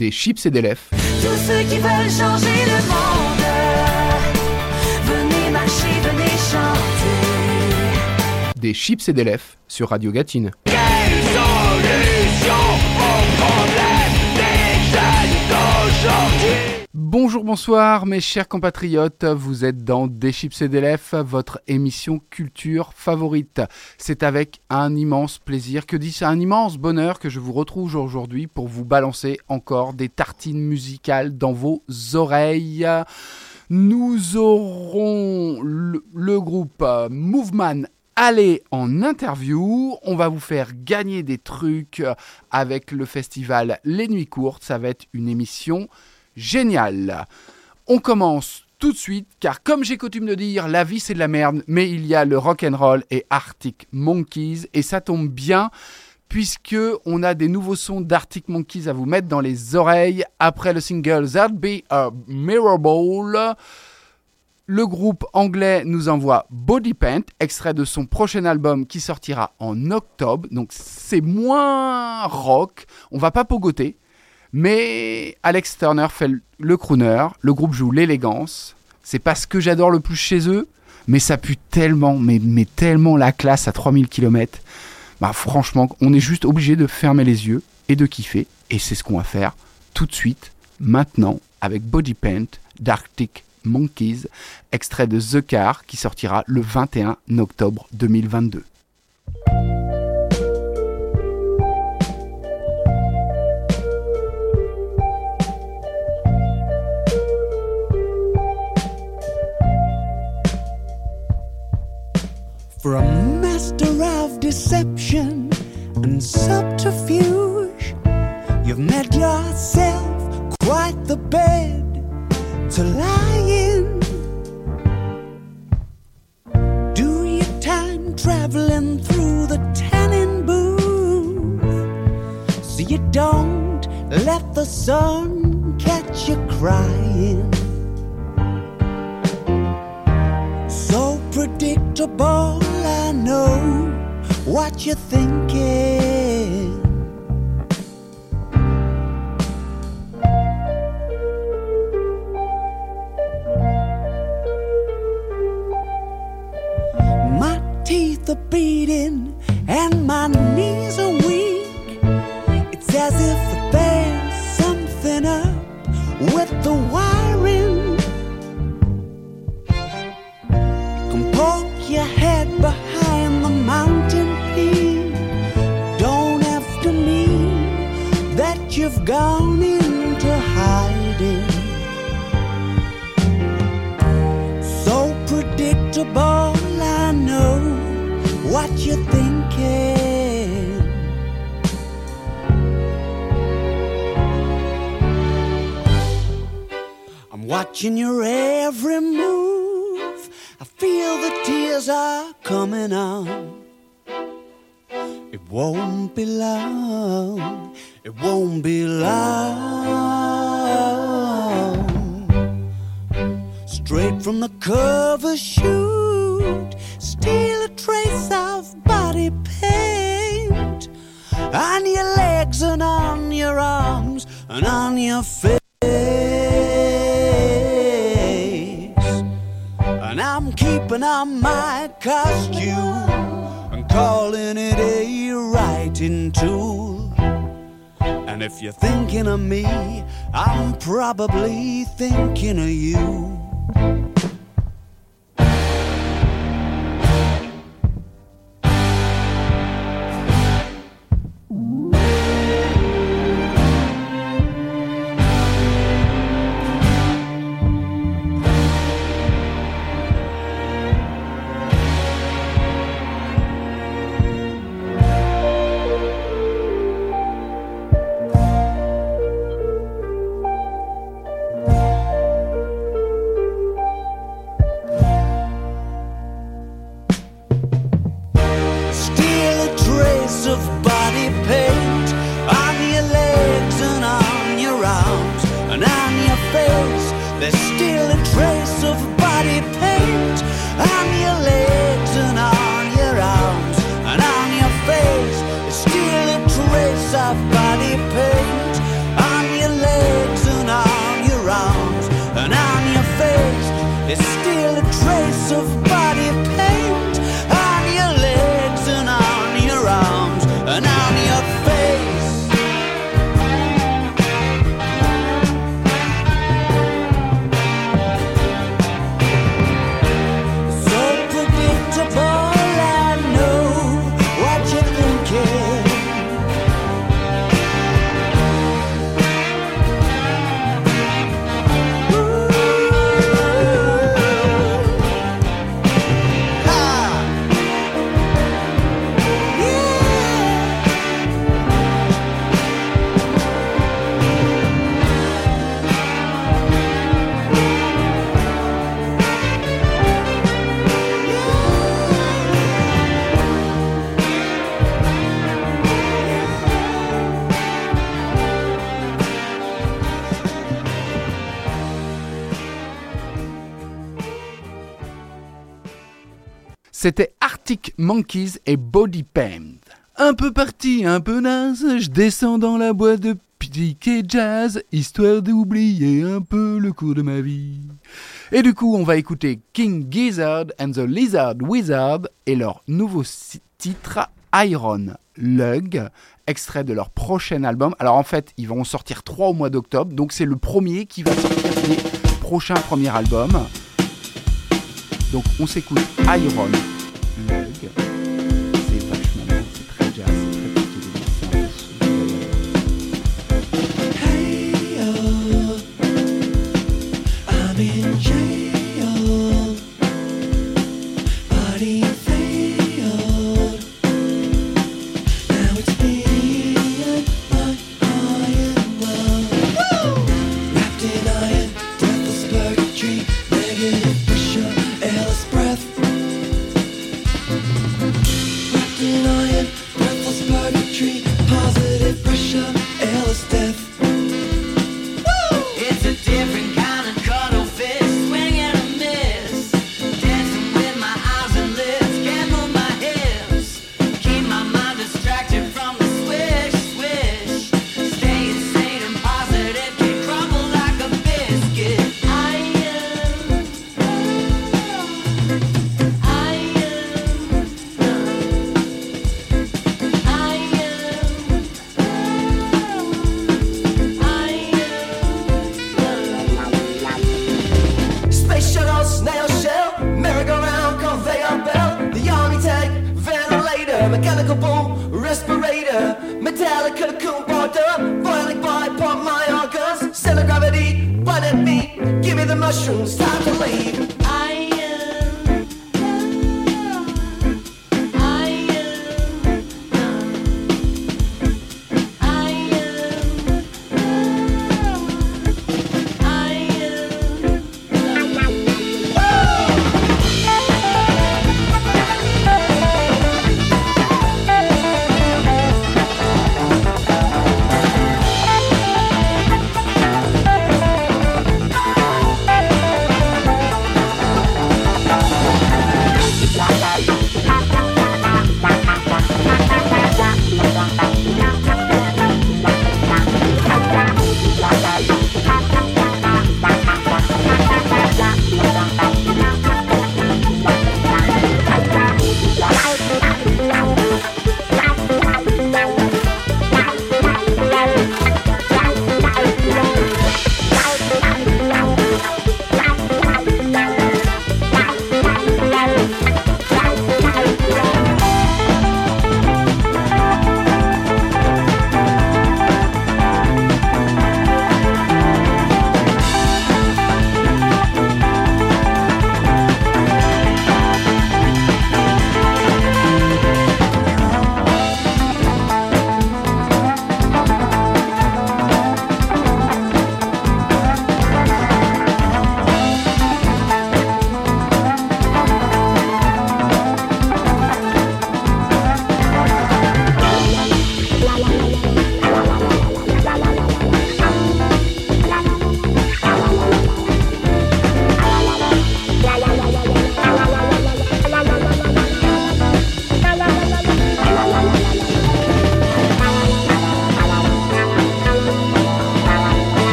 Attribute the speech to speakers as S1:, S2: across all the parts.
S1: Des chips et des lèvres.
S2: Tous ceux qui veulent changer le monde, venez marcher, venez chanter.
S1: Des chips et des lèvres sur Radio Gatine. Bonjour, bonsoir mes chers compatriotes, vous êtes dans Des chips et des votre émission culture favorite. C'est avec un immense plaisir, que dit un immense bonheur que je vous retrouve aujourd'hui pour vous balancer encore des tartines musicales dans vos oreilles. Nous aurons le, le groupe Moveman aller en interview. On va vous faire gagner des trucs avec le festival Les Nuits Courtes. Ça va être une émission géniale. On commence tout de suite, car comme j'ai coutume de dire, la vie c'est de la merde, mais il y a le rock and roll et Arctic Monkeys, et ça tombe bien puisque on a des nouveaux sons d'Arctic Monkeys à vous mettre dans les oreilles après le single That Be a Mirable. Le groupe anglais nous envoie Body Paint, extrait de son prochain album qui sortira en octobre. Donc c'est moins rock, on va pas pogoter, mais Alex Turner fait le- crooner, le groupe joue l'élégance. C'est pas ce que j'adore le plus chez eux, mais ça pue tellement, mais, mais tellement la classe à 3000 km. Bah franchement, on est juste obligé de fermer les yeux et de kiffer. Et c'est ce qu'on va faire tout de suite, maintenant, avec Body Paint d'Arctic Monkeys, extrait de The Car qui sortira le 21 octobre 2022.
S3: For a master of deception and subterfuge, you've made yourself quite the bed to lie in. Do your time traveling through the tannin booth so you don't let the sun catch you crying. Predictable, I know what you're thinking. My teeth are beating and my knees are predictable, I know what you're thinking. I'm watching your every move. I feel the tears are coming on. It won't be long. It won't be long. Straight from the cover shoot, steal a trace of body paint on your legs and on your arms and on your face. And I'm keeping on my costume and calling it a writing tool. And if you're thinking of me, I'm probably thinking of you thank you still
S1: Monkeys et Body Pain. Un peu parti, un peu naze, je descends dans la boîte de piquet jazz, histoire d'oublier un peu le cours de ma vie. Et du coup, on va écouter King Gizzard and the Lizard Wizard et leur nouveau titre Iron Lug, extrait de leur prochain album. Alors en fait, ils vont en sortir trois au mois d'octobre, donc c'est le premier qui va sortir des prochains premiers albums. Donc on s'écoute Iron Lug. C'est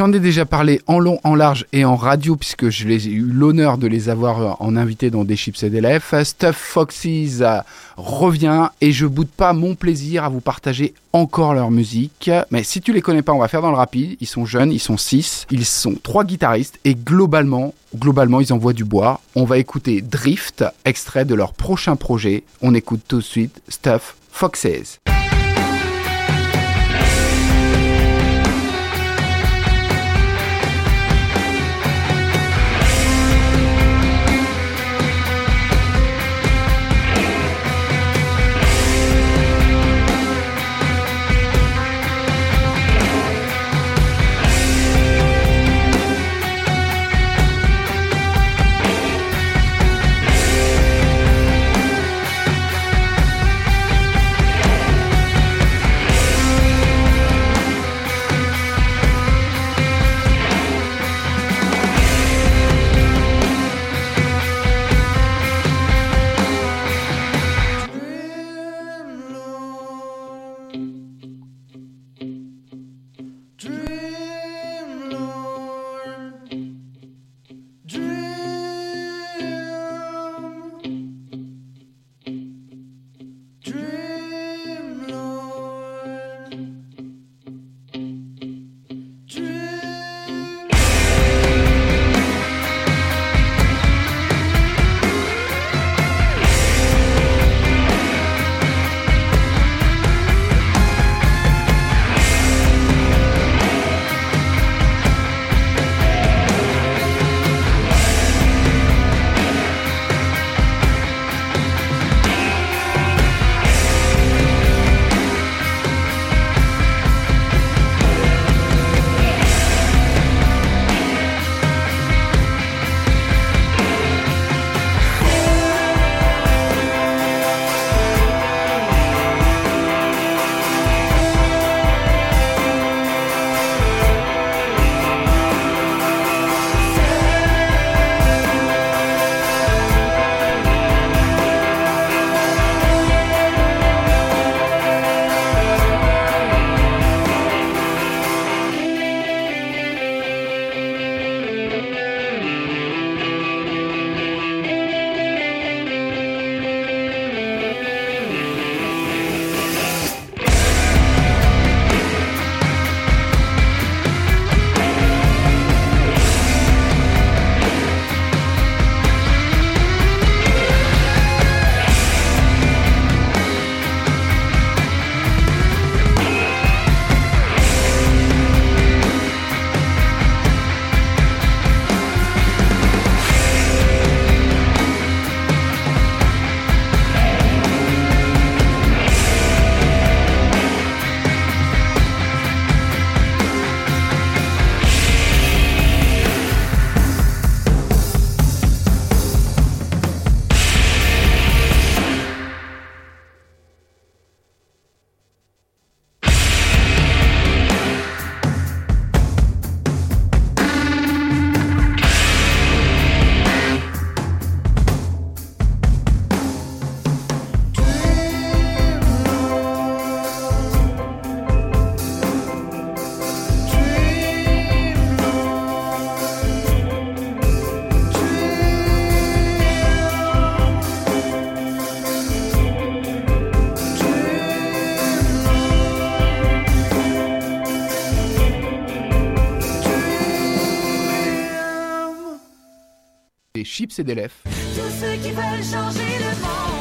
S1: J'en ai déjà parlé en long, en large et en radio puisque je les ai eu l'honneur de les avoir euh, en invité dans des chips et des lèvres. Stuff Foxys euh, revient et je boude pas mon plaisir à vous partager encore leur musique. Mais si tu les connais pas, on va faire dans le rapide. Ils sont jeunes, ils sont six, ils sont trois guitaristes et globalement, globalement, ils envoient du bois. On va écouter Drift, extrait de leur prochain projet. On écoute tout de suite Stuff Foxes. Des chips et des lèvres.
S2: Tous ceux qui veulent changer le monde.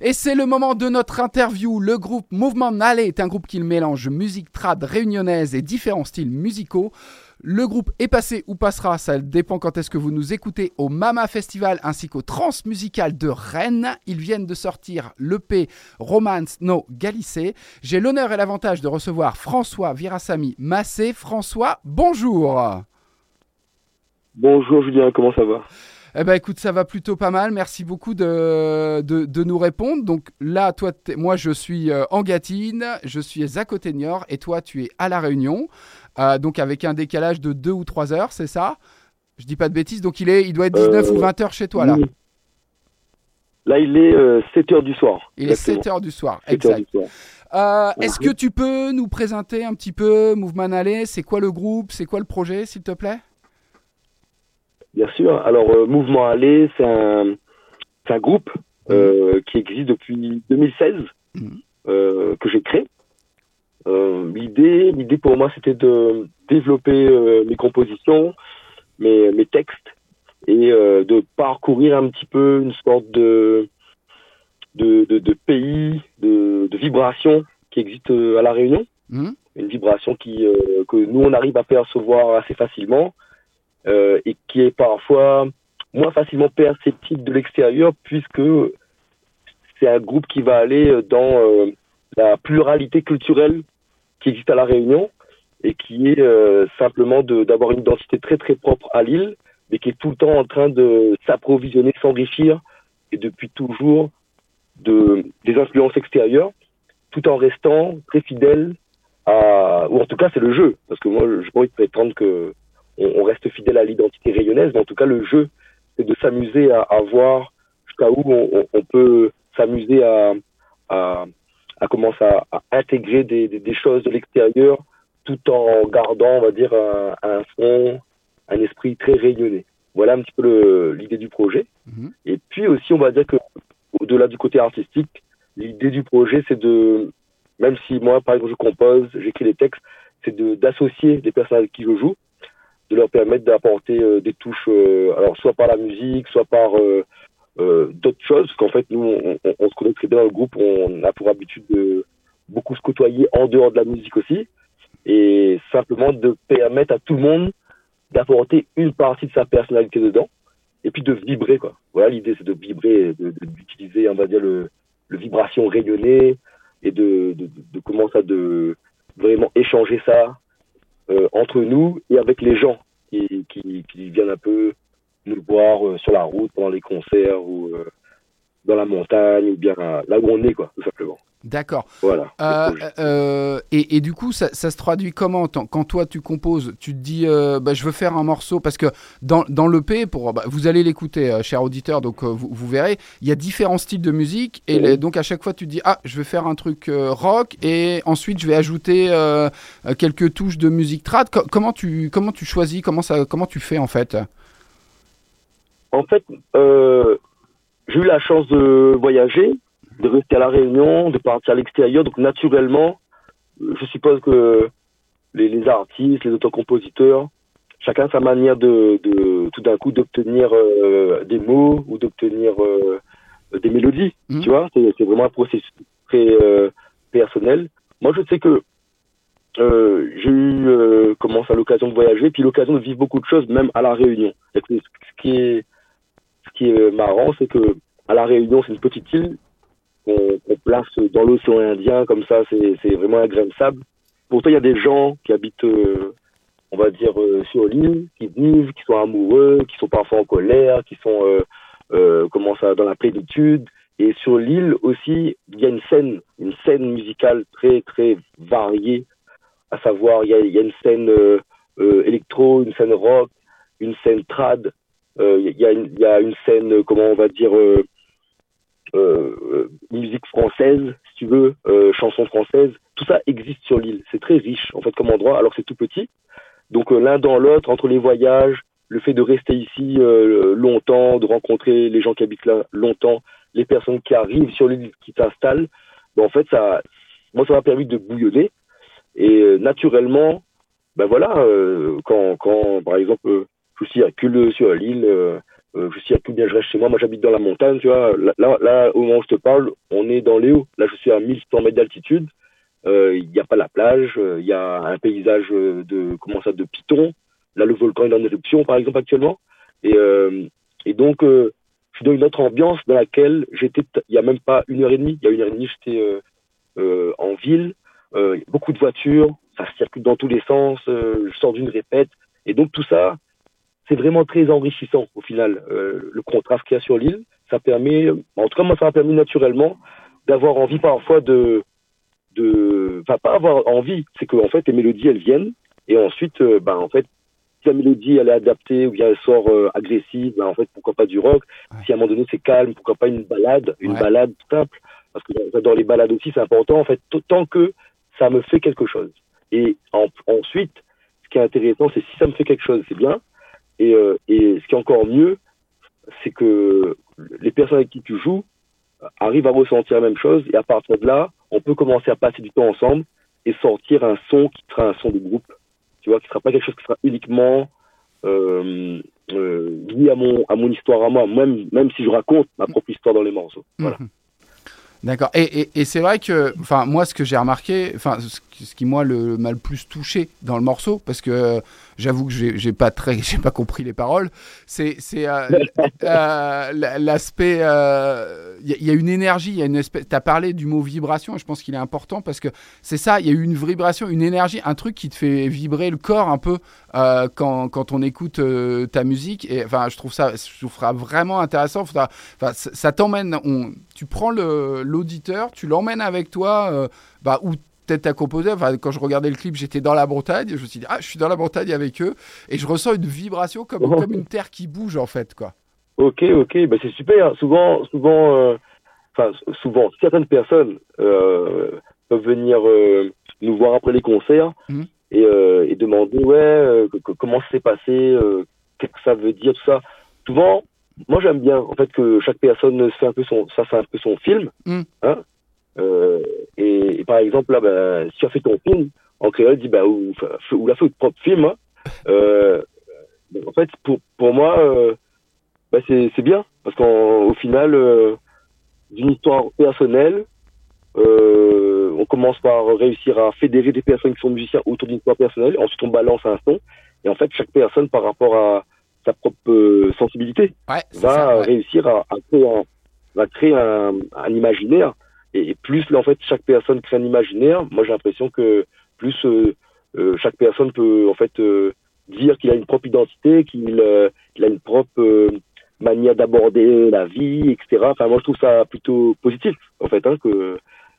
S1: Et c'est le moment de notre interview. Le groupe Mouvement Nalé est un groupe qui mélange musique trad réunionnaise et différents styles musicaux. Le groupe est passé ou passera, ça dépend quand est-ce que vous nous écoutez, au Mama Festival ainsi qu'au Transmusical de Rennes. Ils viennent de sortir l'EP Romance No Galicé. J'ai l'honneur et l'avantage de recevoir François Virasamy Massé. François, bonjour
S4: Bonjour Julien, comment ça va?
S1: Eh ben écoute, ça va plutôt pas mal. Merci beaucoup de, de, de nous répondre. Donc là, toi, moi, je suis euh, en Gâtine, je suis à côté de Niort, et toi, tu es à La Réunion. Euh, donc avec un décalage de 2 ou 3 heures, c'est ça? Je dis pas de bêtises. Donc il, est, il doit être 19
S4: Euh,
S1: ou 20 heures chez toi, là.
S4: Oui. Là, il est 7h du soir.
S1: Il est 7 heures du soir.
S4: 7 heures
S1: Exact. Euh, Est-ce que tu peux nous présenter un petit peu Mouvement Alley C'est quoi le groupe? C'est quoi le projet, s'il te plaît?
S2: Bien sûr. Alors, euh, Mouvement Aller, c'est un, groupe euh, qui existe depuis 2016
S1: Mhm.
S2: euh, que j'ai créé. L'idée, l'idée pour moi, c'était de développer mes compositions, mes, mes textes, et de parcourir un petit peu une sorte de de, de, de pays, de, de vibration qui existe à la Réunion
S1: Hmm
S2: une vibration qui que nous on arrive à percevoir assez facilement euh, et qui est parfois moins facilement perceptible de l'extérieur puisque c'est un groupe qui va aller dans euh, la pluralité culturelle qui existe à la Réunion et qui est euh, simplement d'avoir une identité très très propre à l'île mais qui est tout le temps en train de s'approvisionner, s'enrichir et depuis toujours de des influences extérieures tout en restant très fidèle à, ou en tout cas c'est le jeu, parce que moi je de prétendre que on, on reste fidèle à l'identité rayonnaise, mais en tout cas le jeu, c'est de s'amuser à, à voir jusqu'à où on, peut s'amuser à, à, à commencer à, à intégrer des, des, des choses de l'extérieur, tout en gardant, on va dire, un, un fond, un esprit très rayonné. Voilà un petit peu l'idée du projet.
S1: Mhm.
S2: Et puis aussi, on va dire que au-delà du côté artistique, l'idée du projet, c'est de même si moi, par exemple, je compose, j'écris les textes, c'est d'associer les personnes avec qui je joue, de leur permettre d'apporter euh, des touches, euh, alors soit par la musique, soit par euh, euh, d'autres choses, parce qu'en fait, nous, on, on- on se connaît très bien dans le groupe, on a pour habitude de beaucoup se côtoyer en dehors de la musique aussi, et simplement de permettre à tout le monde d'apporter une partie de sa personnalité dedans, et puis de vibrer, quoi. Voilà, l'idée, c'est de vibrer, de- de- d'utiliser, on va dire, le, le vibration rayonnée, et de, de, de, de commencer à de vraiment échanger ça entre nous et avec les gens qui, qui, viennent un peu nous voir euh, sur la route, pendant les concerts ou euh, dans la montagne ou bien euh, là où on est, quoi, tout simplement.
S1: D'accord.
S2: Voilà.
S1: Euh, euh, et, et du coup, ça, ça se traduit comment Quand toi tu composes, tu te dis, euh, bah, je veux faire un morceau parce que dans, dans l'EP, pour, bah, vous allez l'écouter, euh, cher auditeur, donc euh, vous, vous verrez, il y a différents styles de musique et
S2: Oui.
S1: les- donc à chaque fois tu te dis, ah, je vais faire un truc rock et ensuite je vais ajouter quelques touches de musique trad. Co- comment tu comment tu choisis Comment ça comment tu fais en fait?
S2: En fait, j'ai eu la chance de voyager, de rester à la Réunion, de partir à l'extérieur. Donc naturellement, je suppose que les, les artistes, les auteurs-compositeurs, chacun sa manière de, de tout d'un coup d'obtenir euh, des mots ou d'obtenir euh, des mélodies.
S1: Mhm.
S2: Tu vois, c'est vraiment un processus très euh, personnel. Moi, je sais que j'ai eu euh, comment ça l'occasion de voyager, puis l'occasion de vivre beaucoup de choses, même à la Réunion. Et ce qui est ce qui est marrant, c'est que à la Réunion, c'est une petite île qu'on place dans l'océan Indien, comme ça, c'est vraiment un grain de sable. Pourtant, il y a des gens qui habitent, euh, on va dire, euh, sur l'île, qui vivent, qui sont amoureux, qui sont parfois en colère, qui sont, euh, comment ça, dans la plénitude. Et sur l'île aussi, il y a une scène, une scène musicale très, très variée. À savoir, il y a, une scène électro, une scène rock, une scène trad. Il y, a une, scène, comment on va dire, musique française, si tu veux, euh, chansons françaises. Tout ça existe sur l'île. C'est très riche, en fait, comme endroit, alors c'est tout petit. Donc, euh, l'un dans l'autre, entre les voyages, le fait de rester ici euh, longtemps, de rencontrer les gens qui habitent là longtemps, les personnes qui arrivent sur l'île, qui s'installent, ben, en fait, ça, moi, ça m'a permis de bouillonner. Et euh, naturellement, ben voilà, euh, quand, quand, par exemple, euh, je circule sur l'île, euh, euh, je circule bien, je reste chez moi. Moi, j'habite dans la montagne, tu vois. Là, là, au moment où je te parle, on est dans les hauts. Là, je suis à 1100 mètres d'altitude. Euh, Il n'y a pas la plage. euh, Il y a un paysage euh, de, comment ça, de. Là, le volcan est en éruption, par exemple, actuellement. Et, et donc, je suis dans une autre ambiance dans laquelle j'étais, il n'y a même pas une heure et demie. Il y a une heure et demie, j'étais en ville. Beaucoup de voitures. Ça circule dans tous les sens. je sors d'une répète. Et donc, tout ça, c'est vraiment très enrichissant au final. Euh, le contraste qu'il y a sur l'île, ça permet, en tout cas moi ça m'a permis naturellement d'avoir envie parfois de, de, enfin pas avoir envie, c'est que en fait les mélodies elles viennent et ensuite, euh, ben en fait si la mélodie elle est adaptée ou bien elle sort euh, agressive, ben en fait pourquoi pas du rock?
S1: Ouais.
S2: Si à un moment donné c'est calme, pourquoi pas une balade, une
S1: Ouais.
S2: balade simple. parce que j'adore les balades aussi, c'est important en fait, tant que ça me fait quelque chose. Et en- ensuite, ce qui est intéressant, c'est si ça me fait quelque chose, c'est bien. Et, euh, et ce qui est encore mieux, c'est que les personnes avec qui tu joues arrivent à ressentir la même chose. Et à partir de là, on peut commencer à passer du temps ensemble et sortir un son qui sera un son de groupe. Tu vois, qui sera pas quelque chose qui sera uniquement euh, euh, lié à mon, à mon histoire à moi, même, même si je raconte ma propre histoire dans les morceaux. Voilà.
S1: Mhm. D'accord. Et, et- c'est vrai que, enfin, moi, ce que j'ai remarqué, enfin, ce, ce qui moi le m'a le plus touché dans le morceau, parce que euh, j'avoue que j'ai pas très, j'ai pas compris les paroles, c'est c'est euh, euh, l'aspect, il y, a- il y a une énergie, il y a une espèce. T'as parlé du mot vibration, et je pense qu'il est important parce que c'est ça, il y a eu une vibration, une énergie, un truc qui te fait vibrer le corps un peu quand, quand on écoute ta musique. Et enfin, je trouve ça, je trouve ça vraiment intéressant. Faudra- ça, t'emmène. Tu prends l'auditeur, tu l'emmènes avec toi, bah, où peut-être à composer. Enfin, quand je regardais le clip, j'étais dans la Bretagne. Je me suis dit, ah, je suis dans la Bretagne avec eux, et je ressens une vibration comme,
S2: Oh.
S1: comme une terre qui bouge en fait, quoi.
S2: Ok, ok, bah c'est super. Souvent, souvent, euh, enfin souvent, certaines personnes euh, peuvent venir euh, nous voir après les concerts
S1: Mhm.
S2: et, et demander ouais que- que- comment ça s'est passé, qu'est-ce que ça veut dire tout ça. Souvent, moi j'aime bien en fait que chaque personne fait un peu son, ça fait un peu son film.
S1: Mhm.
S2: Hein Euh, et, et par exemple là, ben, si tu as fait ton film en créole, dis bah ou, ou, la fait votre propre film. Hein, euh, en fait, pour pour moi. Euh, bah c'est c'est bien parce qu'au final euh, d'une histoire personnelle euh, on commence par réussir à fédérer des personnes qui sont musiciens autour d'une histoire personnelle ensuite on balance un son et en fait chaque personne par rapport à sa propre euh, sensibilité
S1: Ouais,
S2: va
S1: ça, ouais.
S2: réussir à, à créer un va créer un, un imaginaire et, plus en fait chaque personne crée un imaginaire moi j'ai l'impression que plus euh, euh, chaque personne peut en fait euh, dire qu'il a une propre identité qu'il a une propre manière d'aborder la vie etc enfin moi je trouve ça plutôt positif en fait hein, que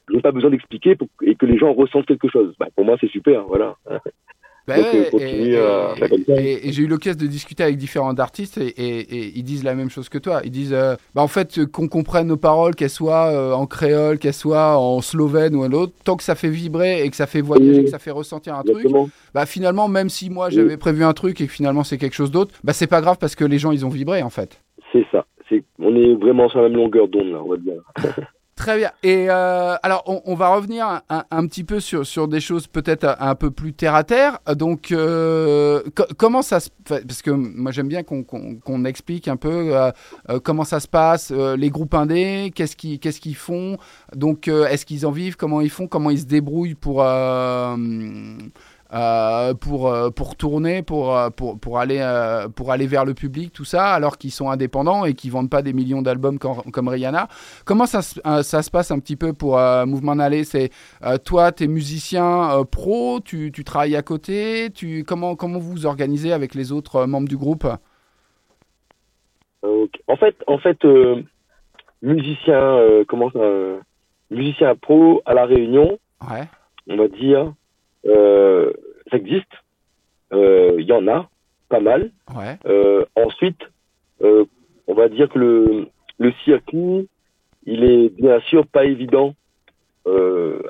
S2: n'ai pas besoin d'expliquer et que les gens ressentent quelque chose. Bah, pour moi c'est super voilà
S1: Bah ouais,
S2: euh, continue
S1: et, j'ai eu l'occasion de discuter avec différents artistes et, ils disent la même chose que toi. Ils disent, euh, bah en fait, euh, qu'on comprenne nos paroles, qu'elles soient euh, en créole, qu'elles soient en slovène ou en autre, tant que ça fait vibrer et que ça fait voyager, que ça fait ressentir un truc, bah finalement, même si moi j'avais prévu un truc et que finalement c'est quelque chose d'autre, bah c'est pas grave parce que les gens ils ont vibré en fait.
S2: c'est ça. On est vraiment sur la même longueur d'onde là on va dire
S1: Très bien. Et euh, alors, on, on va revenir un, petit peu sur, sur des choses peut-être un, peu plus terre à terre. Donc, euh, co- comment ça se Parce que moi, j'aime bien qu'on qu'on explique un peu euh, euh, comment ça se passe, euh, les groupes indés, qu'est-ce qu'ils qu'est-ce qu'ils font. Donc, euh, est-ce qu'ils en vivent Comment ils font Comment ils se débrouillent pour euh, pour euh, pour tourner, pour euh, pour pour aller pour aller vers le public, tout ça, alors qu'ils sont indépendants et qu'ils vendent pas des millions d'albums comme, comme Rihanna. Comment ça, se- ça se passe un petit peu pour Mouvement Nalé C'est toi, tu es musicien pro, tu, tu travailles à côté, tu comment comment vous vous organisez avec les autres membres du groupe?
S2: En fait, en fait, euh, musicien, euh, comment euh, musicien pro à la Réunion,
S1: Ouais.
S2: on va dire, euh, ça existe. Euh, Il y en a, pas mal.
S1: Ouais.
S2: Euh, ensuite, euh, on va dire que le, le circuit, il est bien sûr pas évident, euh,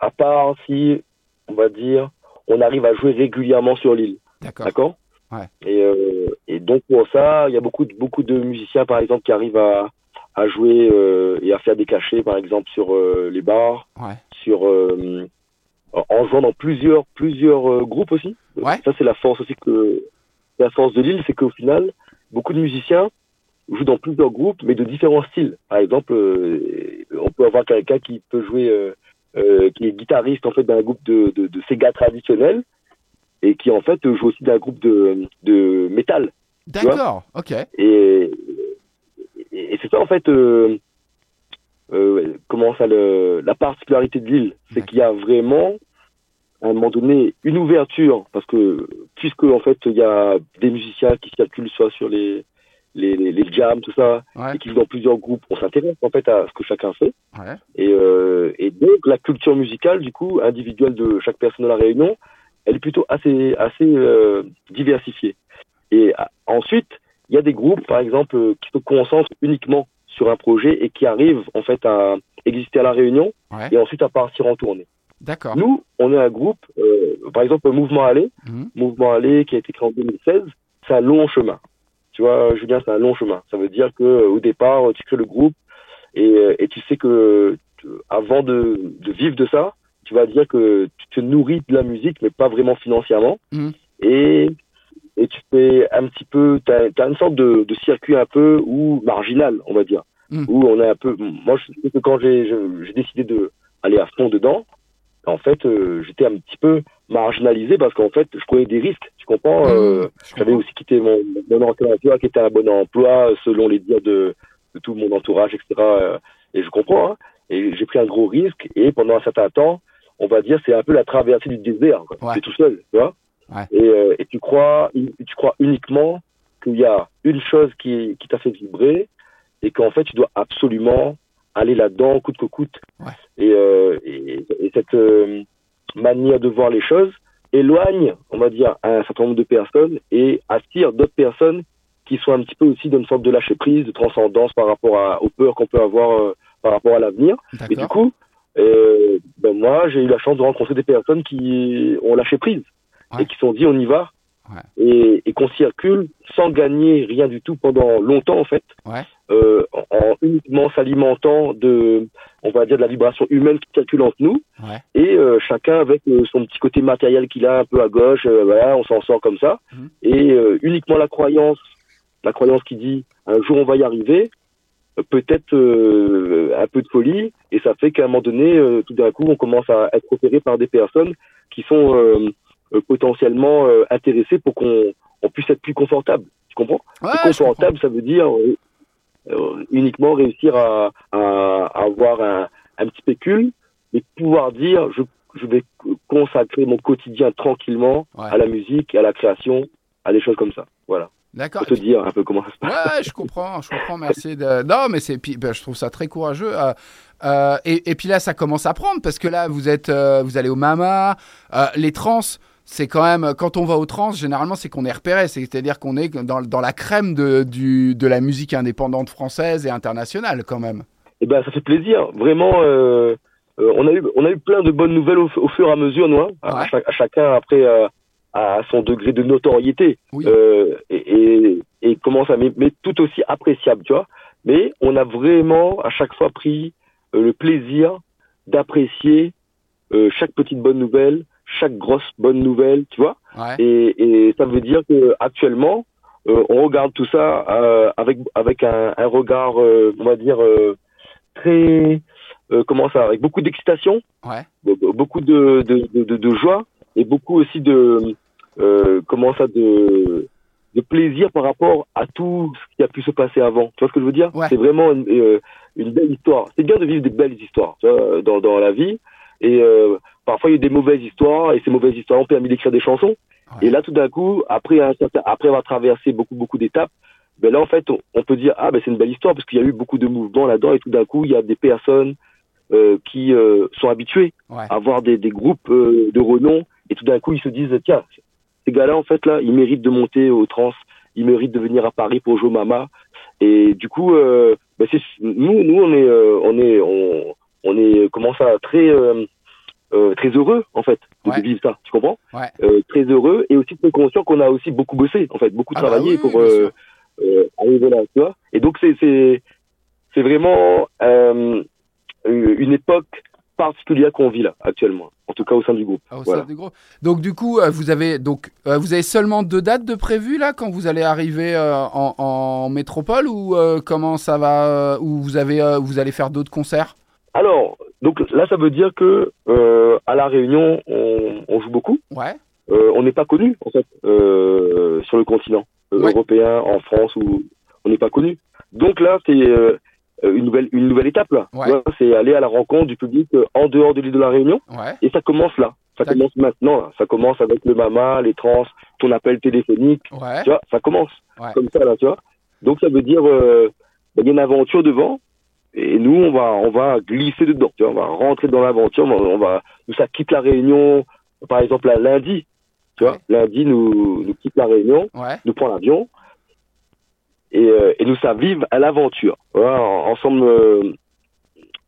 S2: à part si, on va dire, on arrive à jouer régulièrement sur l'île.
S1: D'accord.
S2: D'accord?
S1: Ouais.
S2: et, euh, et donc pour ça, il y a beaucoup de, beaucoup de musiciens, par exemple, qui arrivent à, à jouer euh, et à faire des cachets, par exemple, sur euh, les bars,
S1: Ouais.
S2: sur euh, en- jouant dans plusieurs, plusieurs euh, groupes aussi.
S1: Ouais.
S2: Ça, c'est la force aussi que la force de l'île, c'est qu'au final, beaucoup de musiciens jouent dans plusieurs groupes, mais de différents styles. Par exemple, euh, on peut avoir quelqu'un qui peut jouer, euh, euh, qui est guitariste en fait d'un groupe de, de, de Sega traditionnel et qui en fait joue aussi d'un groupe de, de métal.
S1: D'accord. Ok.
S2: Et, et, et c'est ça en fait, euh, comment ça, le, la particularité de l'île, c'est qu'il y a vraiment à un moment donné une ouverture parce que puisque en fait il y a des musiciens qui circulent soit sur les les, les, les jams tout ça
S1: Ouais.
S2: et qui jouent dans plusieurs groupes, on s'intéresse en fait à ce que chacun fait.
S1: Ouais.
S2: Et, euh, et donc la culture musicale, du coup, individuelle de chaque personne de la Réunion, elle est plutôt assez, assez euh, diversifiée. Et ensuite, il y a des groupes, par exemple, euh, qui se concentrent uniquement sur un projet et qui arrivent en fait à, exister à La Réunion
S1: Ouais.
S2: et ensuite à partir en tournée.
S1: D'accord.
S2: Nous, on est un groupe, euh, par exemple, Mouvement Aller,
S1: Mhm.
S2: Mouvement Aller qui a été créé en 2016, c'est un long chemin. Tu vois, Julien, c'est un long chemin. Ça veut dire que euh, au départ, tu crées le groupe et, euh, et tu sais que avant de, de vivre de ça, tu vas dire que tu te nourris de la musique, mais pas vraiment financièrement.
S1: Mhm.
S2: Et, et tu fais un petit peu, tu as, une sorte de, de circuit un peu ou marginal, on va dire,
S1: Mhm.
S2: où on est un peu. Moi, je sais que quand j'ai décidé de aller à fond dedans, en fait, euh, j'étais un petit peu marginalisé parce qu'en fait, je prenais des risques. Tu comprends euh,
S1: Mhm. Je
S2: J'avais aussi quitté mon, mon emploi, qui était un bon emploi, euh, selon les dires de, de tout mon entourage, etc. euh, Et je comprends. Hein. Et j'ai pris un gros risque. Et pendant un certain temps, on va dire, c'est un peu la traversée du désert. quoi.
S1: Ouais.
S2: Es tout seul, tu vois.
S1: Ouais.
S2: Et, euh, et tu crois, tu crois uniquement qu'il y a une chose qui, qui t'a fait vibrer et qu'en fait, tu dois absolument aller là-dedans, coûte que coûte.
S1: Ouais.
S2: Et, euh, et, et cette euh, manière de voir les choses éloigne, on va dire, un certain nombre de personnes et attire d'autres personnes qui sont un petit peu aussi dans une sorte de lâcher prise, de transcendance par rapport à, aux peurs qu'on peut avoir euh, par rapport à l'avenir. Et du coup, ben moi, j'ai eu la chance de rencontrer des personnes qui ont lâché prise
S1: Ouais.
S2: et qui sont dit on y va
S1: Ouais.
S2: et, et qu'on circule sans gagner rien du tout pendant longtemps en fait,
S1: Ouais.
S2: euh, en, en uniquement s'alimentant de, on va dire, de la vibration humaine qui calcule entre nous
S1: Ouais.
S2: et euh, chacun avec euh, son petit côté matériel qu'il a un peu à gauche, euh, voilà, on s'en sort comme ça
S1: Mhm.
S2: et euh, uniquement la croyance, la croyance qui dit un jour on va y arriver, peut-être euh, un peu de folie et ça fait qu'à un moment donné, euh, tout d'un coup, on commence à être opéré par des personnes qui sont euh, potentiellement euh, intéressées pour qu'on on puisse être plus confortable. Tu comprends?
S1: Ouais, comprends.
S2: Confortable, ça veut dire euh, euh, uniquement réussir à, à, à avoir un, un petit pécule et pouvoir dire je, je vais consacrer mon quotidien tranquillement
S1: Ouais.
S2: à la musique, à la création, à des choses comme ça. Voilà.
S1: D'accord.
S2: Te dire un peu comment ça se passe.
S1: Ouais, je comprends, je comprends, merci. De... Non, mais c'est, ben, je trouve ça très courageux. euh, euh, et, et puis là, ça commence à prendre parce que là, vous êtes, euh, vous allez au Mama, euh, les trans. C'est quand même, quand on va aux trans, généralement, c'est qu'on est repéré. C'est-à-dire qu'on est dans, dans la crème de, du, de la musique indépendante française et internationale, quand même.
S2: Eh ben, ça fait plaisir. Vraiment, euh, euh, on a eu, on a eu plein de bonnes nouvelles au, au fur et à mesure, nous, hein, à,
S1: Ouais.
S2: chaque- à chacun après euh, à son degré de notoriété.
S1: Oui.
S2: Euh, et, et, et comment ça, mais, mais tout aussi appréciable, tu vois. Mais on a vraiment à chaque fois pris le plaisir d'apprécier chaque petite bonne nouvelle, chaque grosse bonne nouvelle, tu vois.
S1: Ouais.
S2: Et, et ça veut dire que actuellement, euh, on regarde tout ça euh, avec avec un, un regard, euh, on va dire euh, très euh, comment ça, avec beaucoup d'excitation,
S1: Ouais.
S2: be- beaucoup de de, de, de- de joie et beaucoup aussi de euh, comment ça de de plaisir par rapport à tout ce qui a pu se passer avant. Tu vois ce que je veux dire?
S1: Ouais.
S2: C'est vraiment une, une belle histoire. C'est bien de vivre des belles histoires tu vois, dans dans la vie. Et euh, parfois il y a des mauvaises histoires et ces mauvaises histoires ont permis d'écrire des chansons.
S1: Ouais.
S2: Et là, tout d'un coup, après, un certain, après avoir traversé beaucoup, beaucoup d'étapes, ben là, en fait, on, on peut dire, ah, ben c'est une belle histoire parce qu'il y a eu beaucoup de mouvements là-dedans et tout d'un coup, il y a des personnes euh, qui euh, sont habituées
S1: Ouais.
S2: à avoir des, des groupes euh, de renom et tout d'un coup, ils se disent, tiens, ces gars-là, en fait, là, ils méritent de monter au trans, ils méritent de venir à Paris pour jouer Mama. Et du coup, euh, ben c'est, nous, nous, on est, euh, on est, on, on est, comment ça, très, euh, euh, très heureux, en fait, de, vivre ça. Tu comprends?
S1: Ouais.
S2: euh, très heureux et aussi très conscient qu'on a aussi beaucoup bossé, en fait, beaucoup
S1: Ah bah
S2: travaillé
S1: oui,
S2: pour
S1: oui,
S2: euh, euh, arriver là, tu vois? Et donc c'est c'est c'est vraiment euh, une époque particulière qu'on vit là actuellement, en tout cas au sein du groupe.
S1: Ah, au
S2: Voilà.
S1: sein du groupe. Donc du coup, euh, vous avez donc euh, vous avez seulement deux dates de prévues là quand vous allez arriver euh, en, en métropole ou euh, comment ça va euh, ou vous avez euh, vous allez faire d'autres concerts?
S2: Alors donc là ça veut dire que euh, à la Réunion on, on joue beaucoup.
S1: Ouais.
S2: Euh, on n'est pas connu en fait euh, sur le continent euh,
S1: Ouais.
S2: européen, en France où on n'est pas connu. Donc là c'est euh, une nouvelle une nouvelle étape là.
S1: Ouais.
S2: C'est aller à la rencontre du public euh, en dehors de l'île de la Réunion.
S1: Ouais.
S2: Et ça commence là. Ça commence maintenant. là. Ça commence avec le mama, les trans, ton appel téléphonique.
S1: Ouais.
S2: Tu vois, ça commence
S1: Ouais.
S2: comme ça là, tu vois. Donc ça veut dire il y a une aventure devant. Et nous, on va, on va glisser dedans. Tu vois, on va rentrer dans l'aventure. On va, nous, ça quitte la Réunion. Par exemple, à lundi. Tu vois,
S1: Ouais.
S2: lundi, nous, nous quitte la Réunion,
S1: Ouais.
S2: nous prend l'avion. Et, euh, et nous, ça vive à l'aventure. Voilà, en- ensemble, euh,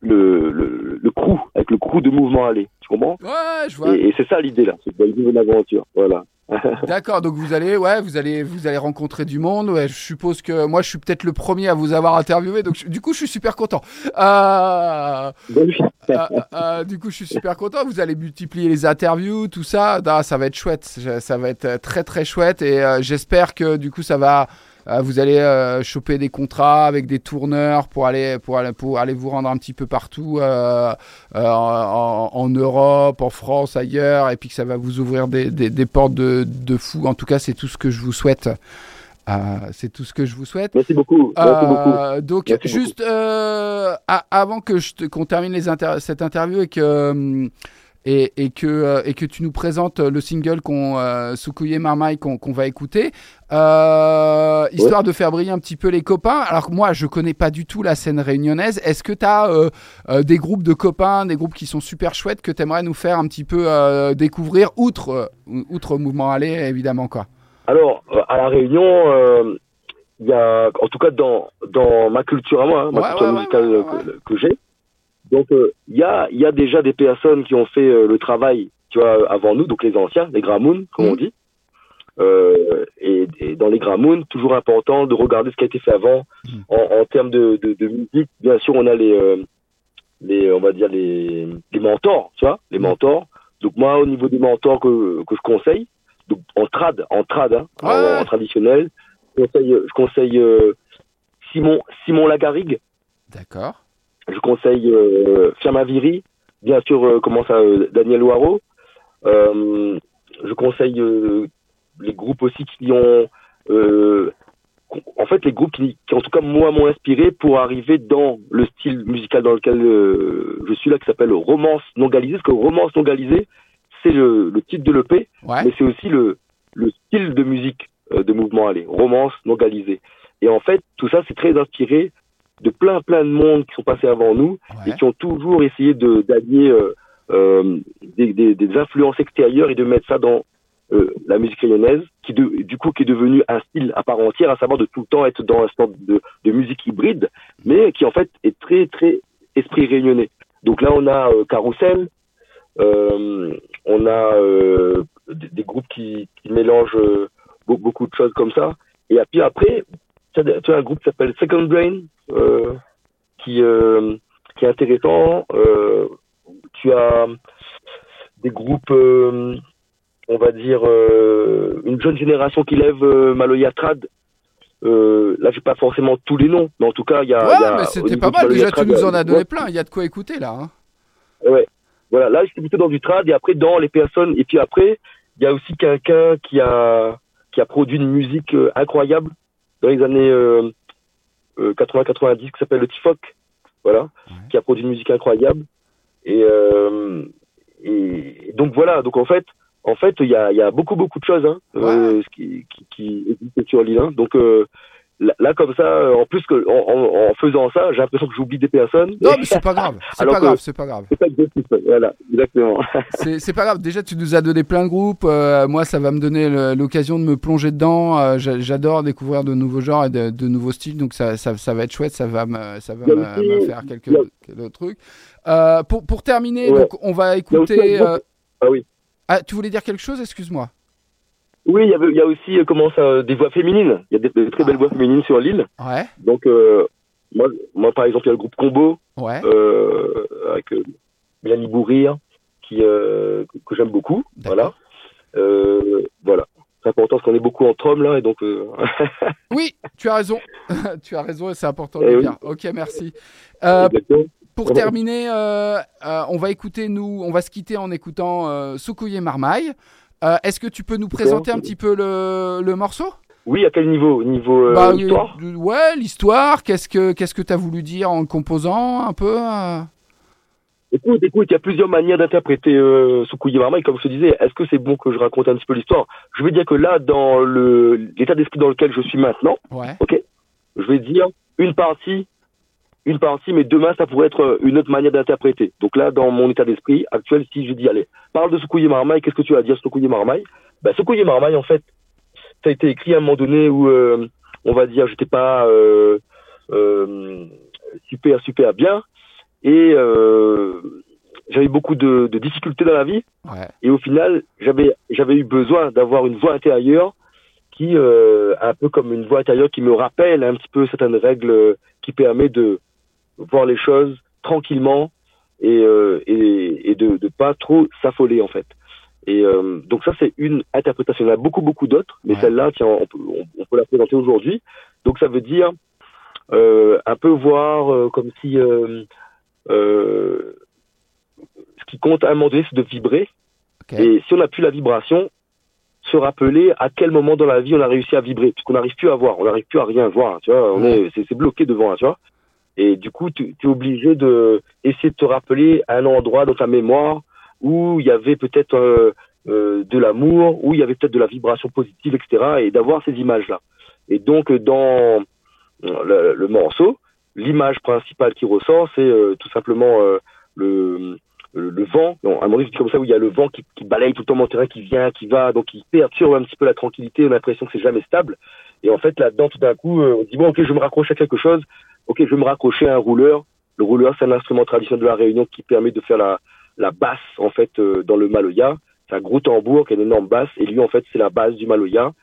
S2: le, le, le crew, avec le crew de mouvement aller. Tu comprends?
S1: Ouais, je vois.
S2: Et, et c'est ça l'idée là, c'est de vivre une aventure. Voilà.
S1: D'accord, donc vous allez, ouais, vous allez, vous allez rencontrer du monde. Ouais, je suppose que moi, je suis peut-être le premier à vous avoir interviewé, donc je- du coup, je suis super content. Euh,
S2: Bon,
S1: euh, euh, du coup, je suis super content. Vous allez multiplier les interviews, tout ça. Ah, ça va être chouette. Ça va être euh, très très chouette. Et euh, j'espère que du coup, ça va. Euh, vous allez euh, choper des contrats avec des tourneurs pour aller pour aller pour aller vous rendre un petit peu partout euh, euh, en, en Europe, en France, ailleurs, et puis que ça va vous ouvrir des, des, des portes de, de fou. En tout cas, c'est tout ce que je vous souhaite. Euh, c'est tout ce que je vous souhaite.
S2: Merci beaucoup. Merci beaucoup.
S1: Euh, donc,
S2: Merci
S1: juste euh, avant que je te- qu'on termine les inter- cette interview et que hum, et, et que euh, et que tu nous présentes le single qu'on euh, Sukuye Marmaille qu'on qu'on va écouter, euh, histoire de faire briller un petit peu les copains. Alors que moi, je connais pas du tout la scène réunionnaise. Est-ce que tu as des groupes de copains, des groupes qui sont super chouettes que tu aimerais nous faire un petit peu euh, découvrir outre euh, outre Mouvement Aller évidemment quoi?
S2: Alors, euh, à la Réunion, euh, il y a, en tout cas dans, dans ma culture à moi, hein, ma
S1: Ouais,
S2: culture
S1: ouais,
S2: musicale euh, que j'ai, donc euh, il y, a, il y a déjà des personnes qui ont fait euh, le travail, tu vois, avant nous, donc les anciens, les Gramoun, comme
S1: Mhm.
S2: on dit. Euh, et, et dans les Gramoun, toujours important de regarder ce qui a été fait avant
S1: Mhm.
S2: en, en termes de, de, de musique. Bien sûr, on a les, euh, les on va dire les, les mentors, tu vois, les
S1: Mhm.
S2: mentors. Donc moi, au niveau des mentors que, que je conseille, donc en trad, en trad, hein, en-
S1: Ouais.
S2: en, traditionnel, je conseille, je conseille euh, Simon Simon Lagarigue,
S1: D'accord.
S2: Je conseille euh, Fiamaviri, bien sûr, euh, comment ça, euh, Daniel Waro. Euh, je conseille euh, les groupes aussi qui ont, en fait, les groupes qui, qui en tout cas moi m'ont inspiré pour arriver dans le style musical dans lequel je suis là, qui s'appelle Romance non galisée. Parce que Romance non galisée, c'est le, le titre de l'EP,
S1: Ouais.
S2: mais c'est aussi le, le style de musique de mouvement aller, romance non galisée. Et en fait, tout ça, c'est très inspiré de plein plein de monde qui sont passés avant nous
S1: ouais.
S2: et qui ont toujours essayé de d'allier euh, euh, des, des, des influences extérieures et de mettre ça dans euh, la musique rayonnaise, qui de, du coup qui est devenu un style à part entière, à savoir de tout le temps être dans un sorte de, de musique hybride, mais qui en fait est très très esprit réunionnais. Donc là on a Carousel, on a des, des groupes qui, qui mélangent be- beaucoup de choses comme ça. Et puis après, tu as, un groupe qui s'appelle Second Brain, euh, qui, euh, qui est intéressant. Euh, tu as des groupes, on va dire, une jeune génération qui lève Maloya Trad. Là, j'ai pas forcément tous les noms, mais en tout cas, il y a. y
S1: Ouais,
S2: a-
S1: mais c'était pas mal. Déjà, tu nous en as donné
S2: ouais,
S1: plein. Il y a de quoi écouter là. hein.
S2: Ouais. Voilà, là, j'étais plutôt dans du trad et après dans les personnes. Et puis après, il y a aussi quelqu'un qui a qui a produit une musique incroyable dans les années euh, euh, 80-90 qui s'appelle le Tifoc. Voilà,
S1: Ouais.
S2: qui a produit une musique incroyable. Et, euh, et donc voilà, donc en fait, en fait, il y a, y a beaucoup beaucoup de choses hein, euh, ce qui, qui, qui existent sur l'île. hein. Donc euh, là, comme ça, euh, en plus que en, en- en faisant ça, j'ai l'impression que j'oublie des personnes.
S1: Non, mais c'est pas grave. C'est pas
S2: que-
S1: grave. C'est pas grave.
S2: C'est pas exhaustif, voilà, exactement.
S1: C'est pas grave. Déjà, tu nous as donné plein de groupes. Euh, moi, ça va me donner l'occasion de me plonger dedans. Euh, j'a- J'adore découvrir de nouveaux genres et de, de nouveaux styles. Donc, ça, ça, ça va être chouette. Ça va me, ça va me,
S2: aussi-
S1: me faire quelques,
S2: a-
S1: trucs. Euh, pour, pour terminer,
S2: Ouais.
S1: donc, on va
S2: aussi
S1: écouter.
S2: groupe-
S1: euh,
S2: Ah oui.
S1: Ah, tu voulais dire quelque chose? Excuse-moi.
S2: Oui, il y, avait, il y a aussi euh, comment ça, des voix féminines. Il y a des, des très belles
S1: Ah.
S2: voix féminines sur l'île.
S1: Ouais.
S2: Donc, euh, moi, moi, par exemple, il y a le groupe Combo
S1: Ouais.
S2: euh, avec euh, Mélanie Bourrir, qui, euh, que, que j'aime beaucoup. Voilà. Euh, voilà. C'est important parce qu'on est beaucoup entre hommes là, et donc. euh,
S1: Oui, tu as raison. tu as raison et c'est important de
S2: Eh
S1: le
S2: oui.
S1: dire. Ok, merci. Euh. Pour terminer, euh, euh, on va écouter nous, on va se quitter en écoutant euh, Sukuye Marmaille. Euh, Est-ce que tu peux nous présenter un petit peu le, le morceau?
S2: Oui, à quel niveau? Niveau euh,
S1: Bah,
S2: histoire?
S1: euh, Ouais, l'histoire. Qu'est-ce que qu'est-ce que t'as voulu dire en le composant un peu euh?
S2: Écoute, écoute, il y a plusieurs manières d'interpréter euh, Marmaille. Comme je te disais, est-ce que c'est bon que je raconte un petit peu l'histoire? Je vais dire que là, dans le l'état d'esprit dans lequel je suis maintenant,
S1: Ouais.
S2: je vais dire une partie, une partie, mais demain, ça pourrait être une autre manière d'interpréter. Donc là, dans mon état d'esprit actuel, si je dis, allez, parle de Sukuye Marmaille, qu'est-ce que tu vas dire Sukuye Marmaille? Ben, Sukuye Marmaille, en fait, ça a été écrit à un moment donné où, euh, on va dire, j'étais pas euh, euh, super, super bien. et euh, j'avais beaucoup de, de difficultés dans la vie.
S5: Ouais.
S2: Et au final, j'avais j'avais eu besoin d'avoir une voix intérieure qui, euh, un peu comme une voix intérieure qui me rappelle un petit peu certaines règles euh, qui permet de voir les choses tranquillement et euh, et, et de de pas trop s'affoler en fait. Et euh, donc ça c'est une interprétation. Il y en a beaucoup beaucoup d'autres, mais
S5: Ouais.
S2: celle-là, tiens, on peut, on, on peut la présenter aujourd'hui. Donc ça veut dire euh, un peu voir comme si ce qui compte à un moment donné, c'est de vibrer. Et si on n'a plus la vibration, se rappeler à quel moment dans la vie on a réussi à vibrer, puisqu'on n'arrive plus à voir, on n'arrive plus à rien voir, tu vois, on est, c'est, c'est bloqué devant, tu vois. Et du coup, tu es obligé de essayer de te rappeler un endroit dans ta mémoire où il y avait peut-être euh, euh, de l'amour, où il y avait peut-être de la vibration positive, etc. Et d'avoir ces images-là. Et donc, dans le, le morceau, l'image principale qui ressort, c'est euh, tout simplement euh, le, le, le vent. Non, à un c'est comme ça où il y a le vent qui, qui balaye tout le temps mon terrain, qui vient, qui va, donc qui perturbe un petit peu la tranquillité. On a l'impression que c'est jamais stable. Et en fait, là-dedans, tout d'un coup, euh, on dit bon, ok, je me raccrocher à quelque chose. Ok, je vais me raccrocher à un rouleur. Le rouleur, c'est un instrument traditionnel de la Réunion qui permet de faire la, basse en fait euh, dans le maloya. C'est un gros tambour qui a une énorme basse et lui en fait c'est la base du maloya.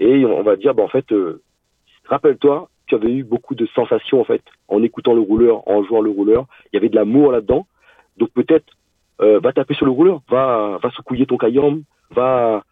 S2: Et on va dire bah, en fait, euh, rappelle-toi, tu avais eu beaucoup de sensations en fait en écoutant le rouleur, en jouant le rouleur. Il y avait de l'amour là-dedans. Donc peut-être euh, va taper sur le rouleur, va va secouiller ton caillom, va,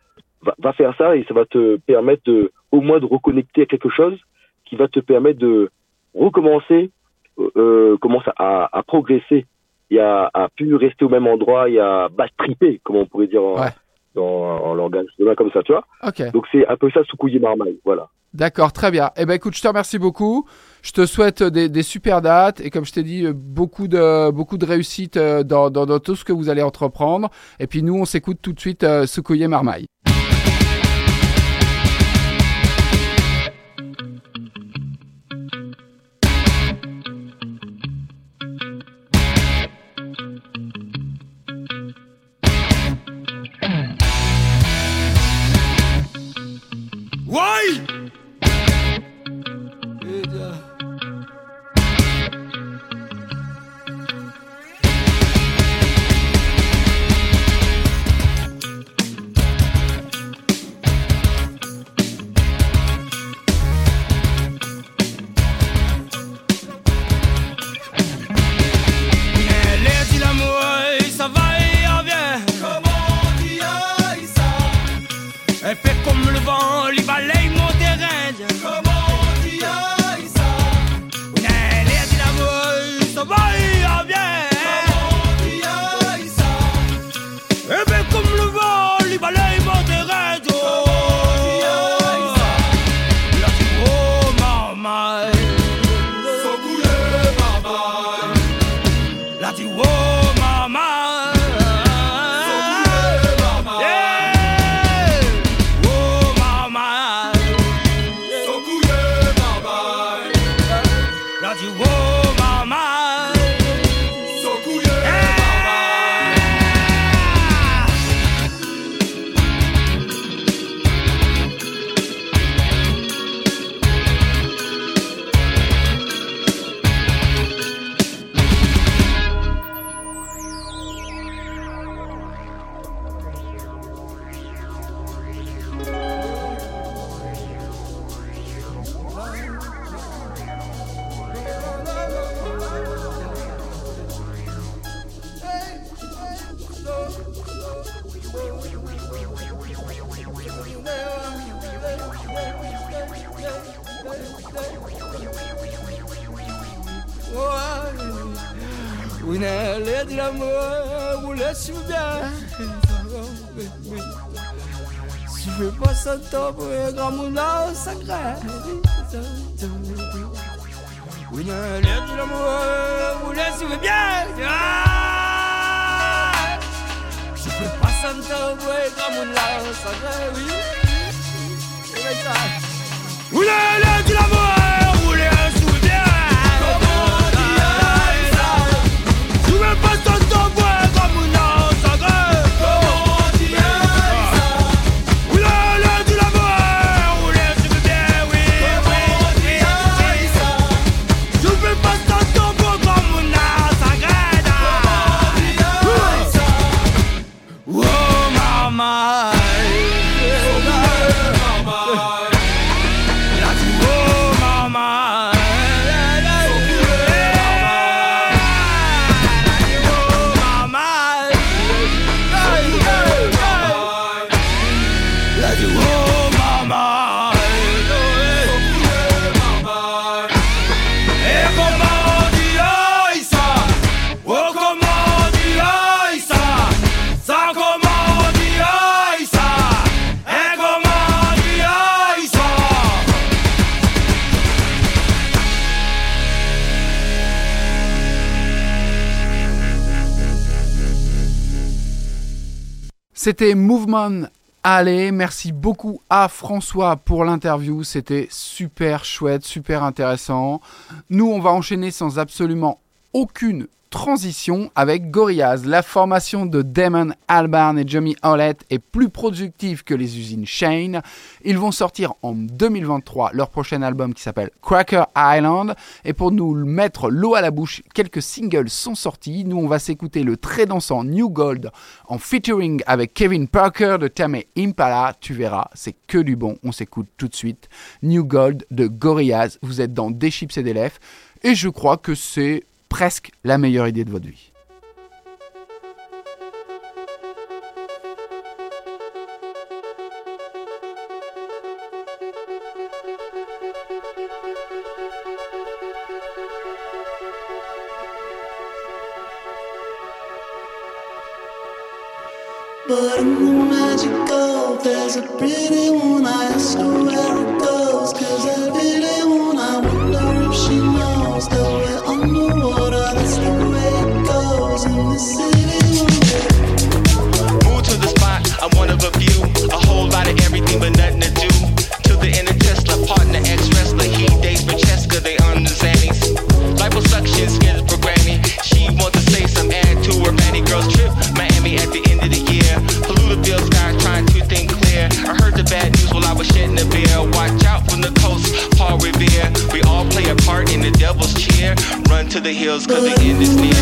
S2: va faire ça et ça va te permettre au moins de reconnecter à quelque chose qui va te permettre de recommencer, euh, euh, commence à, à progresser et à, à plus rester au même endroit et à triper, comme on pourrait dire en,
S5: Ouais.
S2: dans, en langage de comme ça, tu vois.
S5: Ok.
S2: Donc c'est un peu ça, Soukouillé Marmaille, voilà.
S5: D'accord, très bien. Eh ben écoute, je te remercie beaucoup. Je te souhaite des, des super dates et comme je t'ai dit, euh, beaucoup de beaucoup de réussite euh, dans, dans, dans tout ce que vous allez entreprendre. Et puis nous, on s'écoute tout de suite euh, Sukoye Marmaille.
S1: C'était Movement Allez, merci beaucoup à François pour l'interview, c'était super chouette, super intéressant. Nous, on va enchaîner sans absolument aucune transition avec Gorillaz. La formation de Damon Albarn et Jamie Howlett est plus productive que les usines Shane. Ils vont sortir en 2023 leur prochain album qui s'appelle Cracker Island. Et pour nous mettre l'eau à la bouche, quelques singles sont sortis. Nous, on va s'écouter le très dansant New Gold en featuring avec Kevin Parker de Tame Impala. Tu verras, c'est que du bon. On s'écoute tout de suite. New Gold de Gorillaz. Vous êtes dans Des Chips et des Lèvres. Et je crois que c'est presque la meilleure idée de votre vie.
S6: Run to the hills, cause the end is near.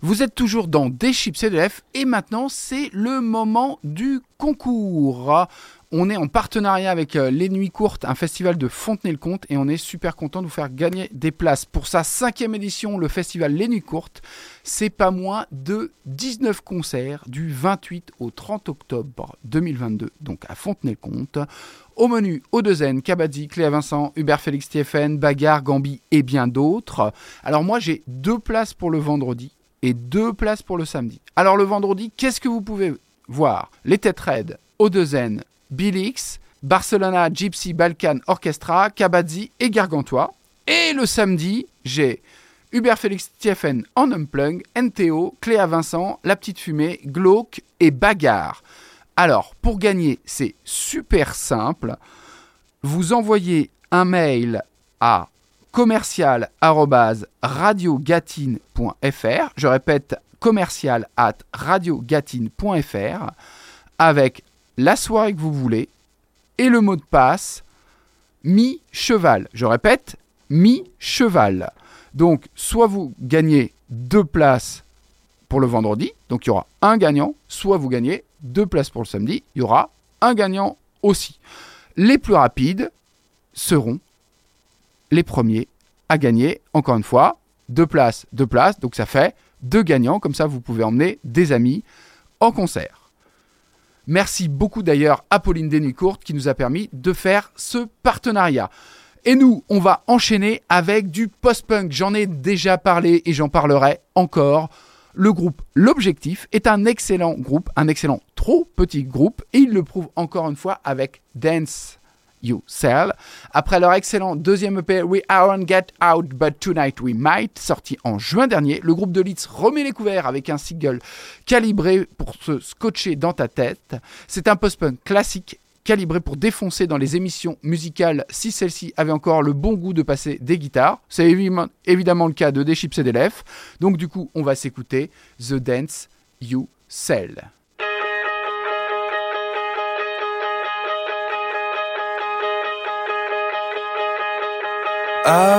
S1: Vous êtes toujours dans des chips et et maintenant c'est le moment du concours. On est en partenariat avec euh, Les Nuits Courtes, un festival de Fontenay-le-Comte et on est super content de vous faire gagner des places. Pour sa cinquième édition, le festival Les Nuits Courtes, c'est pas moins de 19 concerts du 28 au 30 octobre 2022, donc à Fontenay-le-Comte. Au menu, Odezen, Kabadzi, Cléa Vincent, Hubert Félix Tiefen, Bagarre, Gambi et bien d'autres. Alors moi j'ai deux places pour le vendredi et deux places pour le samedi. Alors le vendredi, qu'est-ce que vous pouvez voir? Les Têtes Raides, Odezen, Bilix, Barcelona Gypsy Balkan Orchestra, Kabadzi et Gargantua. Et le samedi, j'ai Hubert Félix Tiefen en NTO, Cléa Vincent, La Petite Fumée, Glauque et Bagarre. Alors, pour gagner, c'est super simple. Vous envoyez un mail à commercial arobase radiogatine.fr. Je répète, commercial at radiogatine.fr avec la soirée que vous voulez et le mot de passe mi-cheval. Je répète, mi-cheval. Donc, soit vous gagnez deux places pour le vendredi, donc il y aura un gagnant, soit vous gagnez deux places pour le samedi, il y aura un gagnant aussi. Les plus rapides seront les premiers à gagner, encore une fois, deux places, deux places, donc ça fait deux gagnants, comme ça vous pouvez emmener des amis en concert. Merci beaucoup d'ailleurs à Pauline Desnucourt qui nous a permis de faire ce partenariat. Et nous, on va enchaîner avec du post-punk. J'en ai déjà parlé et j'en parlerai encore. Le groupe L'Objectif est un excellent groupe, un excellent trop petit groupe, et il le prouve encore une fois avec Dance You Sell. Après leur excellent deuxième EP We Aren't Get Out But Tonight We Might, sorti en juin dernier, le groupe de Leeds remet les couverts avec un single calibré pour se scotcher dans ta tête. C'est un post-punk classique calibré pour défoncer dans les émissions musicales si celle-ci avait encore le bon goût de passer des guitares. C'est évidemment, le cas de Des Chips et des Lèvres. Donc du coup, on va s'écouter The Dance You Sell.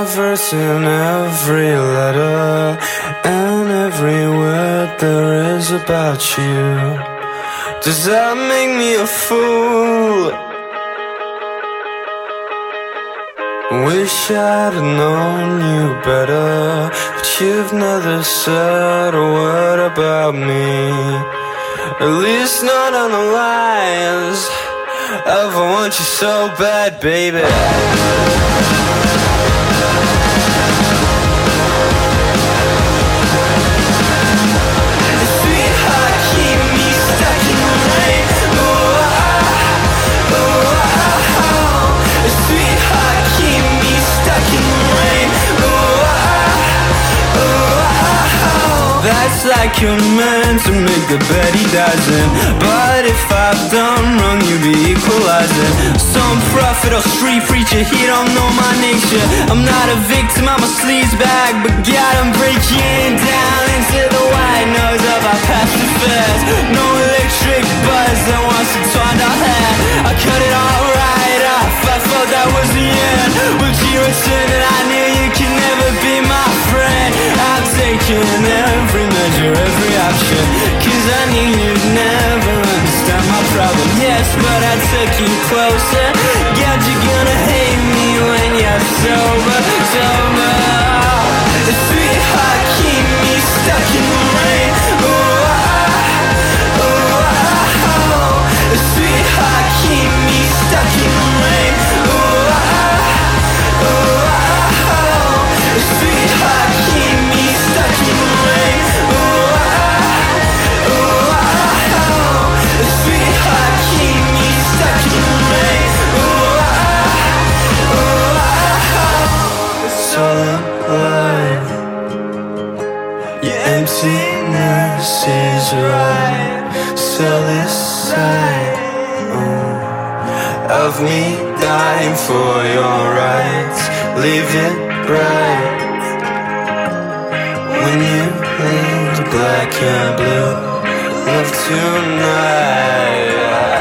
S7: Verse in every letter and every word there is about you. Does that make me a fool? Wish I'd known you better, but you've never said a word about me. At least not on the lines I want you so bad, baby. Like you're meant to make the bed he doesn't. But if I've done wrong, you be equalizing. Some prophet or street preacher, he don't know my nature. I'm not a victim, I'm a sleaze bag, but God, I'm breaking down into the white nose of our past affairs. No electric buzz that wants to twine our hair. I cut it all right off, I thought that was the end. But you returned and I knew you could I've every measure, every option. Cause I knew you'd never understand my problem. Yes, but I took you closer. God, you're gonna hate me when you're sober, sober. Sweetheart, keep me stuck in the rain. Ooh, ah, ooh, ah, oh. Sweetheart, right. Sell this side mm, of me dying for your rights. Leave it bright when you leave black and blue. Love tonight.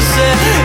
S7: você.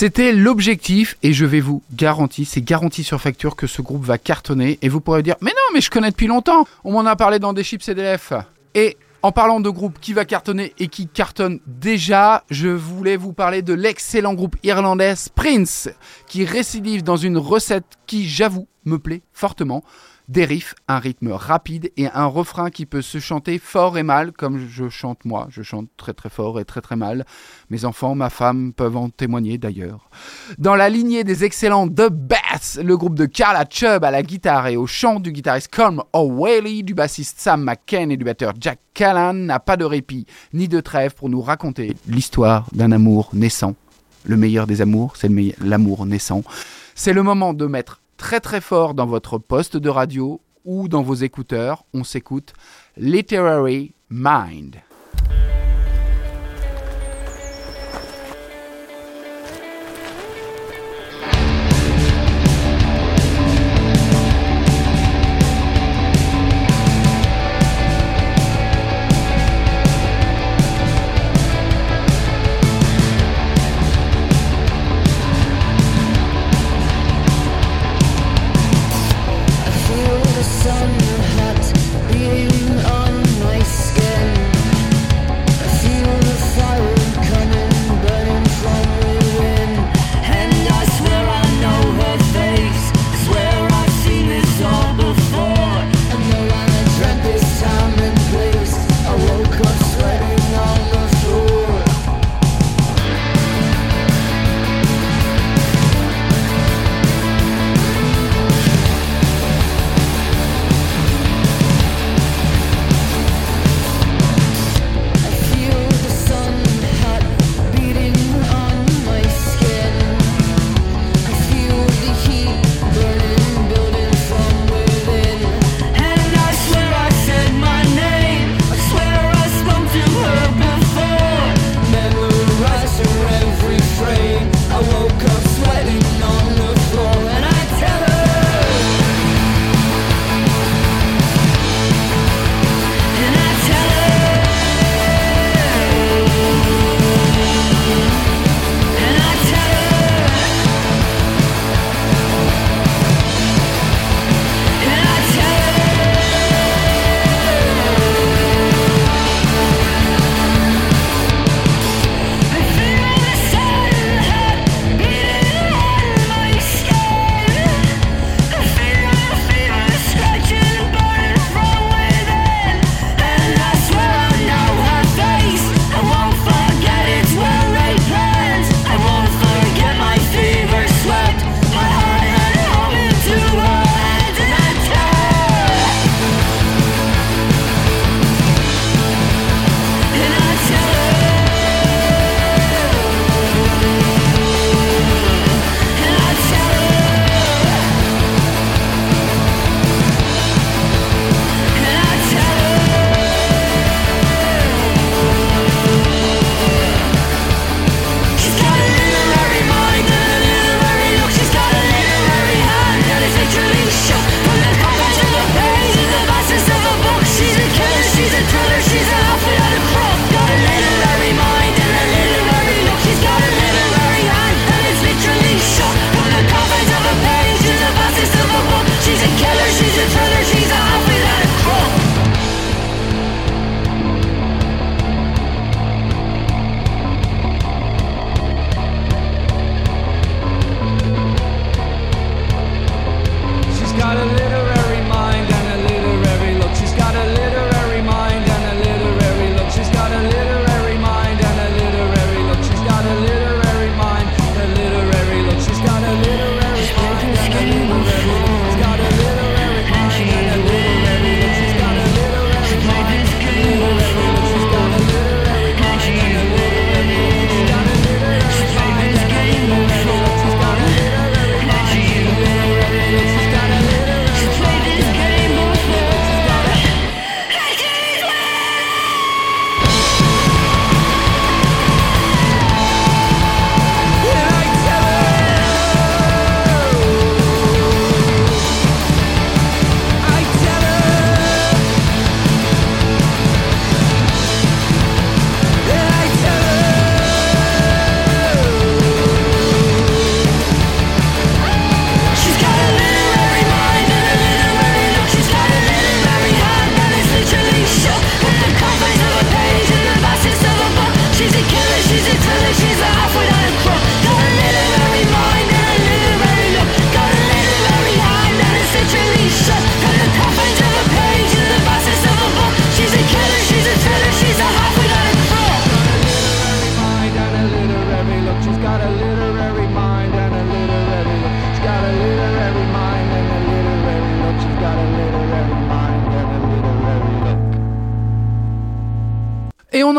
S1: C'était l'objectif et je vais vous garantir, c'est garanti sur facture que ce groupe va cartonner et vous pourrez dire mais non mais je connais depuis longtemps, on m'en a parlé dans des chips CDF. Et en parlant de groupe qui va cartonner et qui cartonne déjà, je voulais vous parler de l'excellent groupe irlandais Prince qui récidive dans une recette qui j'avoue me plaît fortement. Des un rythme rapide et un refrain qui peut se chanter fort et mal, comme je chante moi. Je chante très très fort et très très mal. Mes enfants, ma femme peuvent en témoigner d'ailleurs. Dans la lignée des excellents The Bass, le groupe de Carla Chubb à la guitare et au chant du guitariste Colm O'Whaley, du bassiste Sam McCain et du batteur Jack Callan n'a pas de répit ni de trêve pour nous raconter l'histoire d'un amour naissant. Le meilleur des amours, c'est l'amour naissant. C'est le moment de mettre très très fort dans votre poste de radio ou dans vos écouteurs. On s'écoute Literary Mind.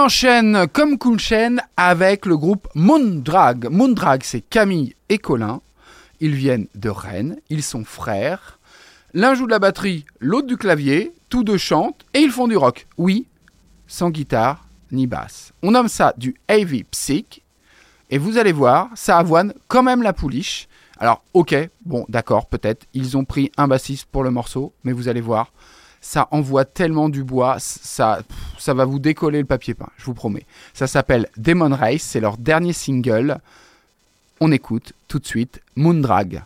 S8: enchaîne comme cool chaîne avec le groupe Moondrag. Moondrag, c'est Camille et Colin. Ils viennent de Rennes, ils sont frères. L'un joue de la batterie, l'autre du clavier, tous deux chantent et ils font du rock. Oui, sans guitare ni basse. On nomme ça du heavy psych et vous allez voir, ça avoine quand même la pouliche. Alors, ok, bon, d'accord, peut-être, ils ont pris un bassiste pour le morceau, mais vous allez voir, ça envoie tellement du bois, ça, ça va vous décoller le papier peint, je vous promets. Ça s'appelle Demon Race, c'est leur dernier single. On écoute tout de suite Moondrag.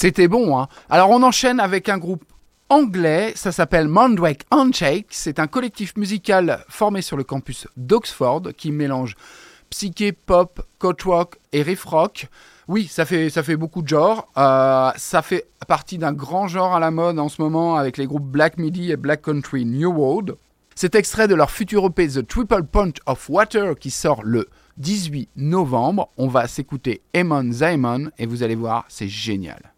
S8: C'était bon, hein. Alors on enchaîne avec un groupe anglais, ça s'appelle Mandrake Handshake, c'est un collectif musical formé sur le campus d'Oxford qui mélange
S1: psyché, pop, coach-rock et riff rock. Oui, ça fait, ça fait beaucoup de genres. Euh, ça fait partie d'un grand genre à la mode en ce moment avec les groupes Black Midi et Black Country New World. C'est extrait de leur futur EP The Triple Punch of Water qui sort le 18 novembre. On va s'écouter Amon Zaimon et vous allez voir, c'est génial.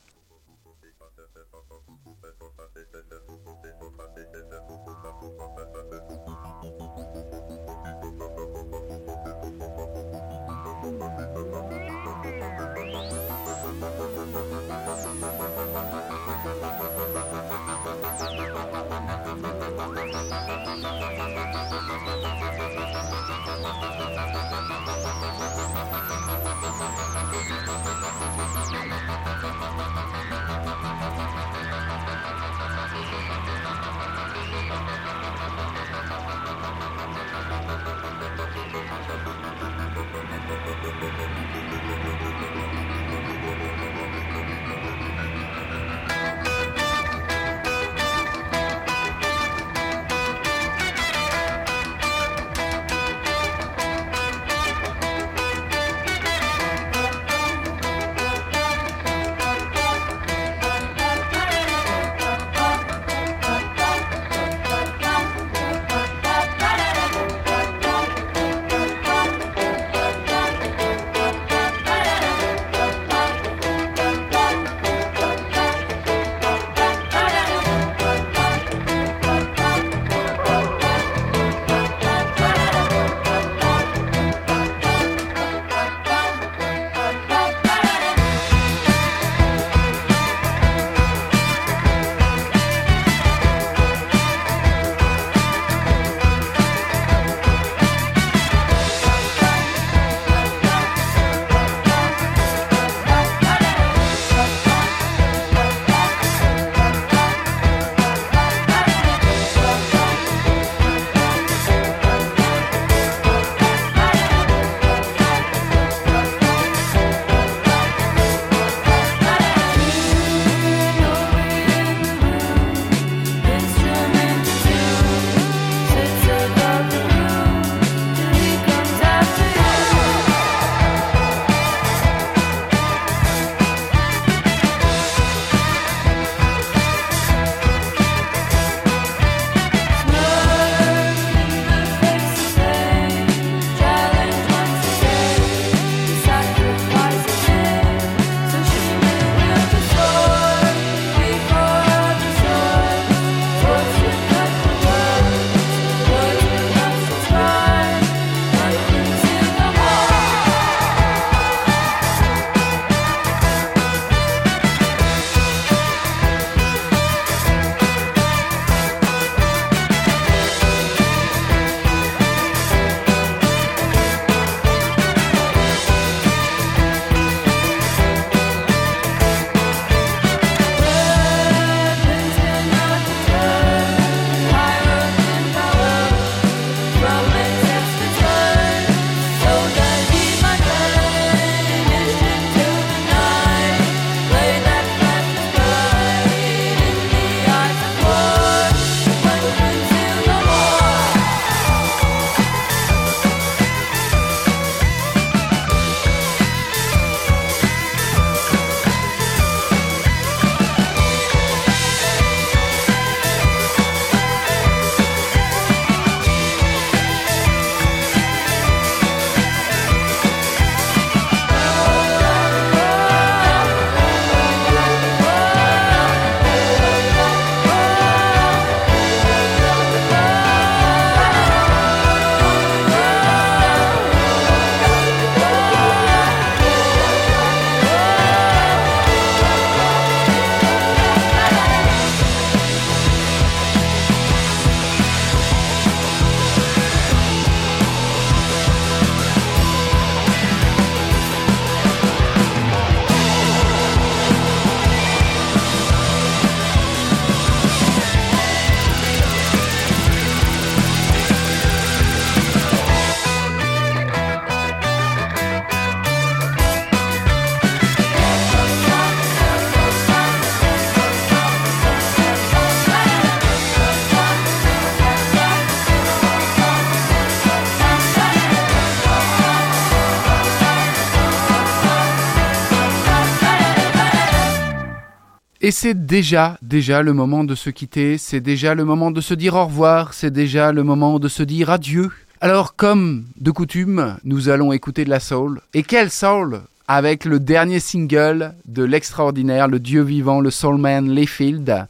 S1: Et c'est déjà, déjà le moment de se quitter, c'est déjà le moment de se dire au revoir, c'est déjà le moment de se dire adieu. Alors, comme de coutume, nous allons écouter de la soul. Et quelle soul? Avec le dernier single de l'extraordinaire, le dieu vivant, le soulman Layfield,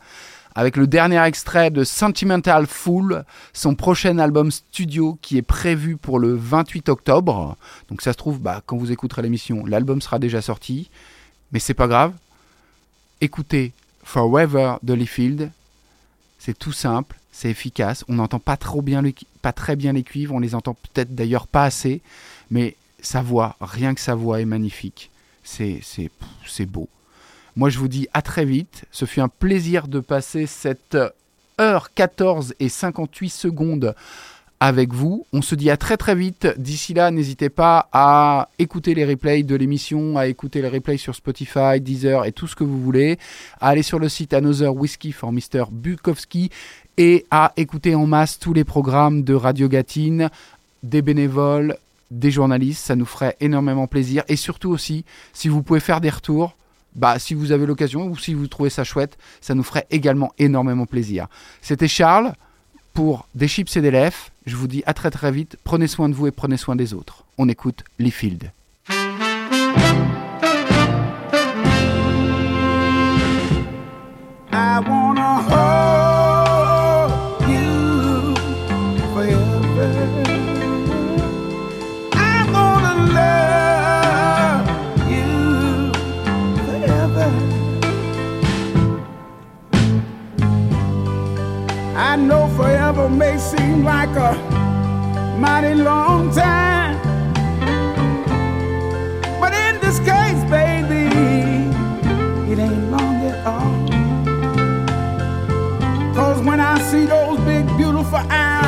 S1: avec le dernier extrait de Sentimental Fool, son prochain album studio qui est prévu pour le 28 octobre. Donc ça se trouve, bah, quand vous écouterez l'émission, l'album sera déjà sorti. Mais c'est pas grave, écoutez Forever de Layfield. C'est tout simple, c'est efficace. On n'entend pas très bien les cuivres. On les entend peut-être d'ailleurs pas assez, mais sa voix, rien que sa voix est magnifique. C'est c'est beau. Moi, je vous dis à très vite. Ce fut un plaisir de passer cette heure 14 et 58 secondes avec vous. On se dit à très très vite. D'ici là, n'hésitez pas à écouter les replays de l'émission, à écouter les replays sur Spotify, Deezer et tout ce que vous voulez, à aller sur le site Another Whiskey for Mr. Bukowski et à écouter en masse tous les programmes de Radio Gatine, des bénévoles, des journalistes. Ça nous ferait énormément plaisir. Et surtout aussi, si vous pouvez faire des retours, bah, si vous avez l'occasion ou si vous trouvez ça chouette, ça nous ferait également énormément plaisir. C'était Charles pour Des Chips et des Lèvres. Je vous dis à très très vite. Prenez soin de vous et prenez soin des autres. On écoute Lee Field.
S9: Forever may seem like a mighty long time. But in this case, baby, it ain't long at all. Cause when I see those big, beautiful eyes